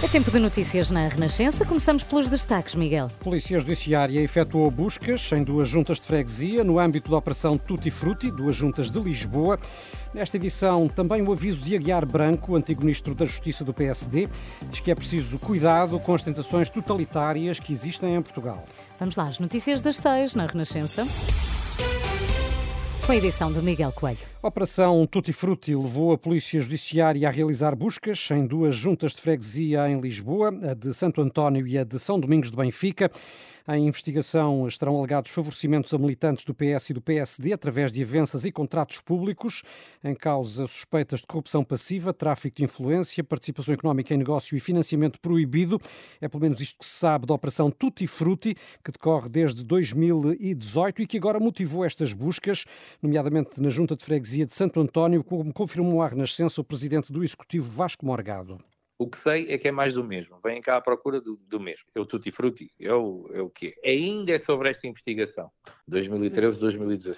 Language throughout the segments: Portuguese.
É tempo de notícias na Renascença. Começamos pelos destaques, Miguel. Polícia Judiciária efetuou buscas em duas juntas de freguesia no âmbito da Operação Tutti Frutti, duas juntas de Lisboa. Nesta edição, também o aviso de Aguiar Branco, antigo ministro da Justiça do PSD, diz que é preciso cuidado com as tentações totalitárias que existem em Portugal. Vamos lá, as notícias das seis na Renascença. Com a edição de Miguel Coelho. A Operação Tutti Frutti levou a Polícia Judiciária a realizar buscas em duas juntas de freguesia em Lisboa, a de Santo António e a de São Domingos de Benfica. Em investigação estarão alegados favorecimentos a militantes do PS e do PSD através de avanças e contratos públicos. Em causa suspeitas de corrupção passiva, tráfico de influência, participação económica em negócio e financiamento proibido. É pelo menos isto que se sabe da Operação Tutti Frutti, que decorre desde 2018 e que agora motivou estas buscas, nomeadamente na Junta de Freguesia de Santo António, como confirmou à Renascença o presidente do Executivo Vasco Morgado. O que sei é que é mais do mesmo. Vêm cá à procura do, do mesmo. É o tutti frutti. É o, é o quê? Ainda é sobre esta investigação. 2013-2017.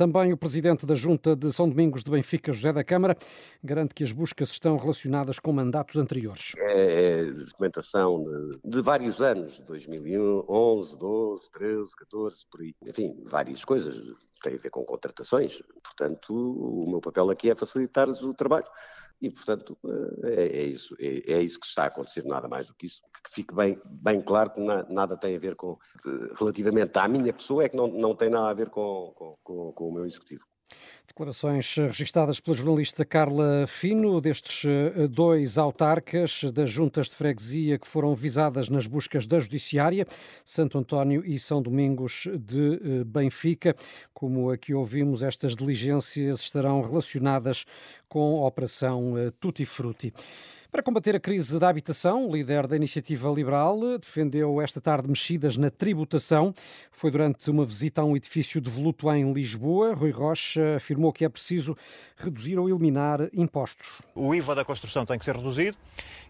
Também o presidente da Junta de São Domingos de Benfica, José da Câmara, garante que as buscas estão relacionadas com mandatos anteriores. É, é documentação de, de, vários anos, 2011, 12, 13, 14, por aí. Enfim, várias coisas. Tem a ver com contratações. Portanto, o meu papel aqui é facilitar-lhes o trabalho e, portanto, eh, é, é isso. É, é, isso que está a acontecer, nada mais do que isso. Que fique bem, bem claro que na, nada tem a ver com, relativamente à minha pessoa, é que não, não tem nada a ver com, com, com, com o meu executivo. Declarações registadas pela jornalista Carla Fino, destes eh, dois autarcas das juntas de freguesia que foram visadas nas buscas da Judiciária, Santo António e São Domingos de eh, Benfica. Como aqui ouvimos, estas diligências estarão relacionadas com a Operação eh, Tutti Frutti. Para combater a crise da habitação, o líder da Iniciativa Liberal defendeu esta tarde mexidas na tributação. Foi durante uma visita a um edifício devoluto em Lisboa. Rui Rocha afirmou que é preciso reduzir ou eliminar impostos. O IVA da construção tem que ser reduzido.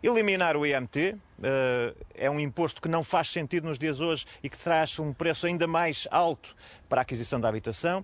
Eliminar o IMT, eh, é um imposto que não faz sentido nos dias hoje e que traz um preço ainda mais alto para a aquisição da habitação.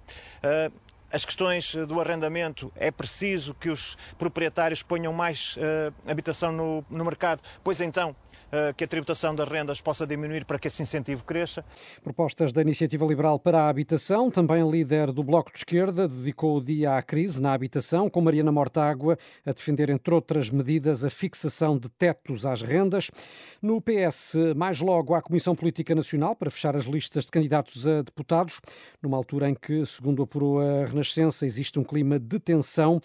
As questões eh, do arrendamento, é preciso que os proprietários ponham mais uh, habitação no, no mercado, pois então eh, que a tributação das rendas possa diminuir para que esse incentivo cresça. Propostas da Iniciativa Liberal para a Habitação. Também líder do Bloco de Esquerda dedicou o dia à crise na habitação, com Mariana Mortágua a defender, entre outras medidas, a fixação de tetos às rendas. No PS, mais logo à Comissão Política Nacional para fechar as listas de candidatos a deputados, numa altura em que, segundo apurou a Renascença, existe um clima de tensão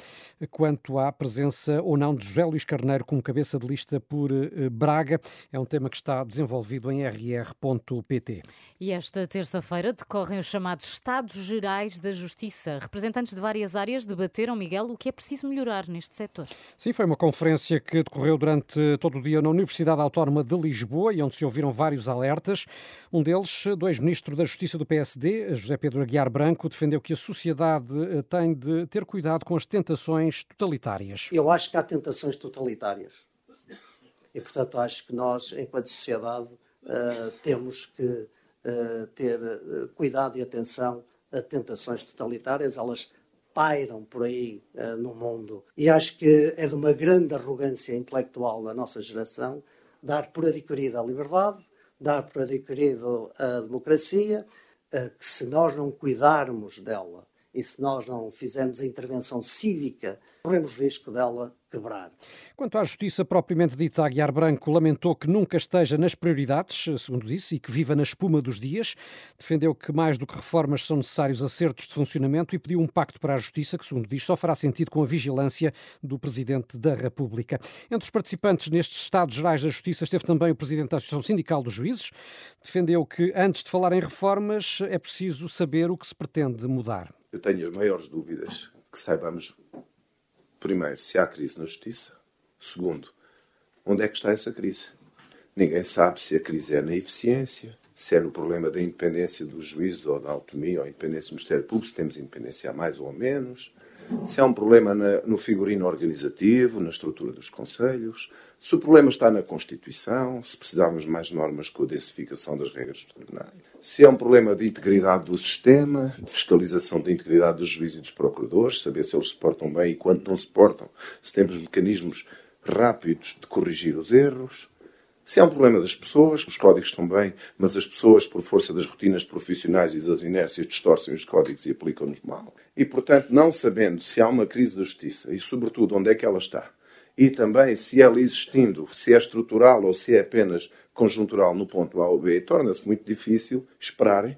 quanto à presença ou não de José Luís Carneiro como cabeça de lista por eh, Braga. É um tema que está desenvolvido em rr.pt. E esta terça-feira decorrem os chamados Estados Gerais da Justiça. Representantes de várias áreas debateram, Miguel, o que é preciso melhorar neste setor. Sim, foi uma conferência que decorreu durante todo o dia na Universidade Autónoma de Lisboa e onde se ouviram vários alertas. Um deles, do ex-ministro da Justiça do PSD, José Pedro Aguiar Branco, defendeu que a sociedade eh, tem de ter cuidado com as tentações totalitárias. Eu acho que há tentações totalitárias e, portanto, acho que nós, enquanto sociedade, uh, temos que uh, ter uh, cuidado e atenção a tentações totalitárias. Elas pairam por aí no mundo. E acho que é de uma grande arrogância intelectual da nossa geração dar por adquirida a liberdade, dar por adquirido a democracia, que se nós não cuidarmos dela e se nós não fizermos a intervenção cívica, corremos risco dela quebrar. Quanto à justiça propriamente dita, Aguiar Branco lamentou que nunca esteja nas prioridades, segundo disse, e que viva na espuma dos dias. Defendeu que mais do que reformas são necessários acertos de funcionamento e pediu um pacto para a justiça que, segundo diz, só fará sentido com a vigilância do Presidente da República. Entre os participantes nestes Estados Gerais da Justiça esteve também o Presidente da Associação Sindical dos Juízes. Defendeu que, antes de falar em reformas, é preciso saber o que se pretende mudar. Eu tenho as maiores dúvidas que saibamos Primeiro, se há crise na justiça. Segundo, onde é que está essa crise? Ninguém sabe se a crise é na eficiência, se é no problema da independência do juízo ou da autonomia ou independência do Ministério Público, se temos independência a mais ou a menos. Se há um problema na, no figurino organizativo, na estrutura dos conselhos, se o problema está na Constituição, se precisamos de mais normas com a densificação das regras dos tribunais, se é um problema de integridade do sistema, de fiscalização da integridade dos juízes e dos procuradores, saber se eles se portam bem e quando não se portam, se temos mecanismos rápidos de corrigir os erros. Se é um problema das pessoas, os códigos estão bem, mas as pessoas, por força das rotinas profissionais e das inércias, distorcem os códigos e aplicam-nos mal. E, portanto, não sabendo se há uma crise da justiça e, sobretudo, onde é que ela está, e também se ela existindo, se é estrutural ou se é apenas conjuntural no ponto A ou B, torna-se muito difícil esperarem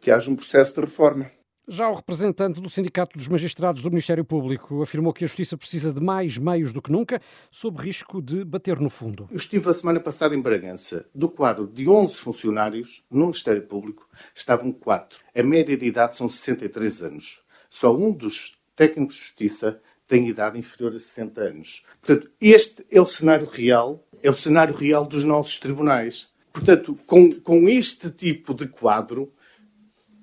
que haja um processo de reforma. Já o representante do Sindicato dos Magistrados do Ministério Público afirmou que a Justiça precisa de mais meios do que nunca, sob risco de bater no fundo. Eu estive a semana passada em Bragança. Do quadro de 11 funcionários no Ministério Público, estavam 4. A média de idade são 63 anos. Só um dos técnicos de Justiça tem idade inferior a 60 anos. Portanto, este é o cenário real, é o cenário real dos nossos tribunais. Portanto, com, com este tipo de quadro,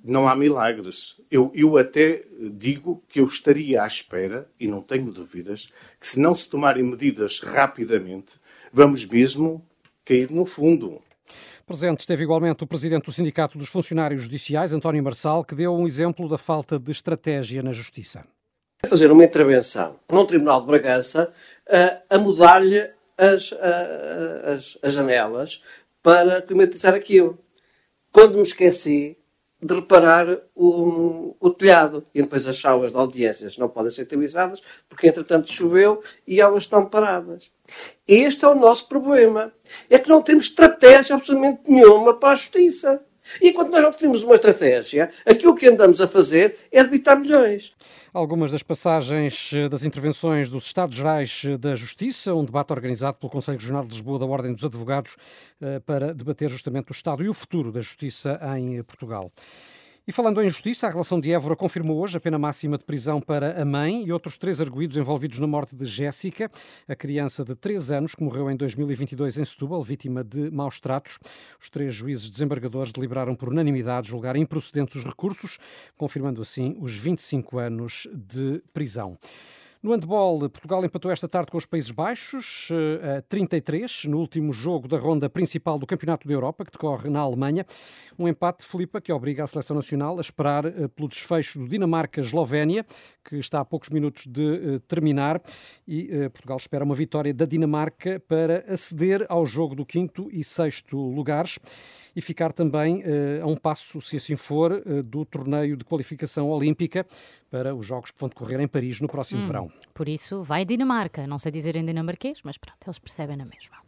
não há milagres. Eu, eu até digo que eu estaria à espera, e não tenho dúvidas, que se não se tomarem medidas rapidamente, vamos mesmo cair no fundo. Presente esteve igualmente o presidente do Sindicato dos Funcionários Judiciais, António Marçal, que deu um exemplo da falta de estratégia na Justiça. Fazer uma intervenção num Tribunal de Bragança a, a mudar-lhe as, as, as janelas para climatizar aquilo. Quando me esqueci, de reparar o, o, telhado. E depois as salas de audiências não podem ser utilizadas porque, entretanto, choveu e elas estão paradas. Este é o nosso problema. É que não temos estratégia absolutamente nenhuma para a justiça. E enquanto nós não definimos uma estratégia, aquilo que andamos a fazer é debitar milhões. Algumas das passagens eh, das intervenções dos Estados Gerais eh, da Justiça, um debate organizado pelo Conselho Regional de Lisboa da Ordem dos Advogados eh, para debater justamente o Estado e o futuro da Justiça em Portugal. E falando em justiça, a relação de Évora confirmou hoje a pena máxima de prisão para a mãe e outros três arguídos envolvidos na morte de Jéssica, a criança de 3 anos que morreu em 2022 em Setúbal, vítima de maus tratos. Os três juízes desembargadores deliberaram por unanimidade julgar improcedentes os recursos, confirmando assim os 25 anos de prisão. No handball, Portugal empatou esta tarde com os Países Baixos, eh, a 33, no último jogo da ronda principal do Campeonato da Europa, que decorre na Alemanha. Um empate, Filipa, que obriga a seleção nacional a esperar eh, pelo desfecho do Dinamarca-Eslovénia, que está a poucos minutos de eh, terminar. E Portugal espera uma vitória da Dinamarca para aceder ao jogo do quinto e sexto lugares e ficar também uh, a um passo, se assim for, uh, do torneio de qualificação olímpica para os Jogos que vão decorrer em Paris no próximo hum, verão. Por isso, vai Dinamarca. Não sei dizer em dinamarquês, mas pronto, eles percebem na mesma.